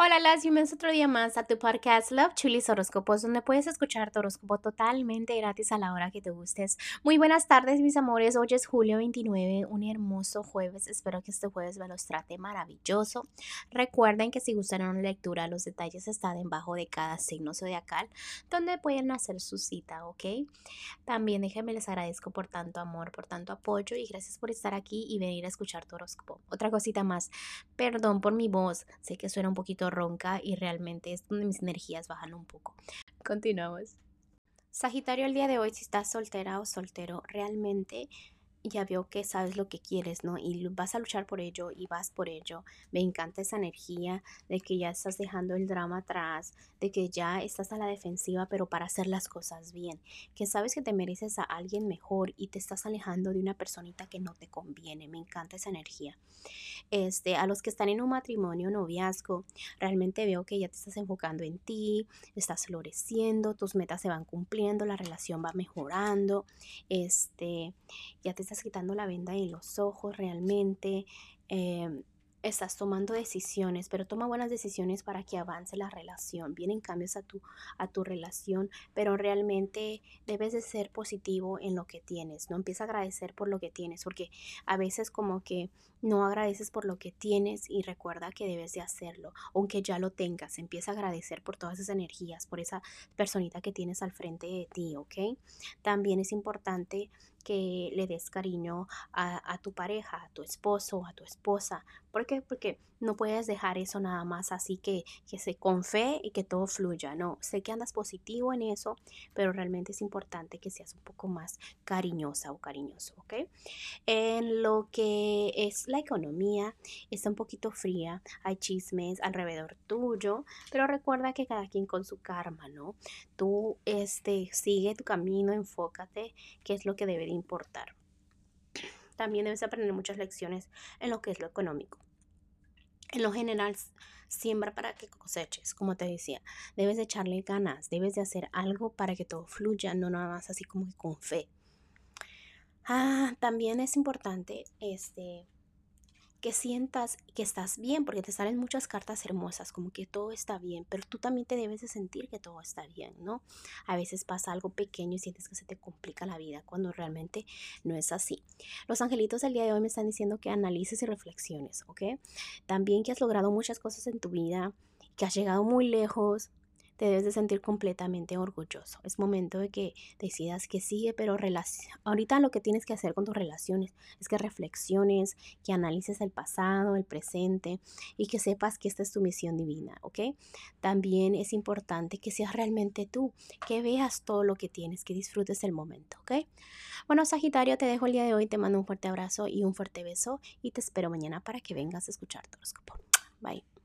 Hola, las bienvenidos otro día más a tu podcast Love Chulis Horóscopos, donde puedes escuchar tu horóscopo totalmente gratis a la hora que te gustes. Muy buenas tardes, mis amores. Hoy es julio 29, un hermoso jueves. Espero que este jueves me los trate maravilloso. Recuerden que si gustaron la lectura, los detalles están debajo de cada signo zodiacal, donde pueden hacer su cita, ¿ok? También déjenme les agradezco por tanto amor, por tanto apoyo y gracias por estar aquí y venir a escuchar tu horóscopo. Otra cosita más, perdón por mi voz, sé que suena un poquito ronca y realmente es donde mis energías bajan un poco. Continuamos. Sagitario, el día de hoy, si estás soltera o soltero, realmente ya veo que sabes lo que quieres, ¿no? Y vas a luchar por ello y vas por ello. Me encanta esa energía de que ya estás dejando el drama atrás, de que ya estás a la defensiva, pero para hacer las cosas bien. Que sabes que te mereces a alguien mejor y te estás alejando de una personita que no te conviene. Me encanta esa energía. Este, a los que están en un matrimonio, noviazgo, realmente veo que ya te estás enfocando en ti, estás floreciendo, tus metas se van cumpliendo, la relación va mejorando, este, ya te estás quitando la venda de los ojos realmente. Em, estás tomando decisiones, pero toma buenas decisiones para que avance la relación. Vienen cambios a tu, a tu relación, pero realmente debes de ser positivo en lo que tienes. No empieza a agradecer por lo que tienes, porque a veces como que no agradeces por lo que tienes y recuerda que debes de hacerlo, aunque ya lo tengas. Empieza a agradecer por todas esas energías, por esa personita que tienes al frente de ti, ¿ok? También es importante que le des cariño a, tu pareja, a tu esposo, a tu esposa. ¿Por qué? Porque no puedes dejar eso nada más así que, que se con fe y que todo fluya. No, sé que andas positivo en eso, pero realmente es importante que seas un poco más cariñosa o cariñoso, ¿ok? En lo que es la economía, está un poquito fría, hay chismes alrededor tuyo, pero recuerda que cada quien con su karma, ¿no? Tú este, sigue tu camino, enfócate, qué es lo que debe de importar. También debes aprender muchas lecciones en lo que es lo económico. En lo general, siembra para que coseches, como te decía. Debes de echarle ganas, debes de hacer algo para que todo fluya, no nada más así como que con fe. Ah, también es importante este, que sientas que estás bien, porque te salen muchas cartas hermosas, como que todo está bien, pero tú también te debes de sentir que todo está bien, ¿no? A veces pasa algo pequeño y sientes que se te complica la vida cuando realmente no es así. Los angelitos del día de hoy me están diciendo que analices y reflexiones, ¿ok? También que has logrado muchas cosas en tu vida, que has llegado muy lejos, te debes de sentir completamente orgulloso. Es momento de que decidas que sigue, pero ahorita lo que tienes que hacer con tus relaciones es que reflexiones, que analices el pasado, el presente y que sepas que esta es tu misión divina, ¿ok? También es importante que seas realmente tú, que veas todo lo que tienes, que disfrutes el momento, ¿ok? Bueno, Sagitario, te dejo el día de hoy, te mando un fuerte abrazo y un fuerte beso y te espero mañana para que vengas a escuchar tu horóscopo. Bye.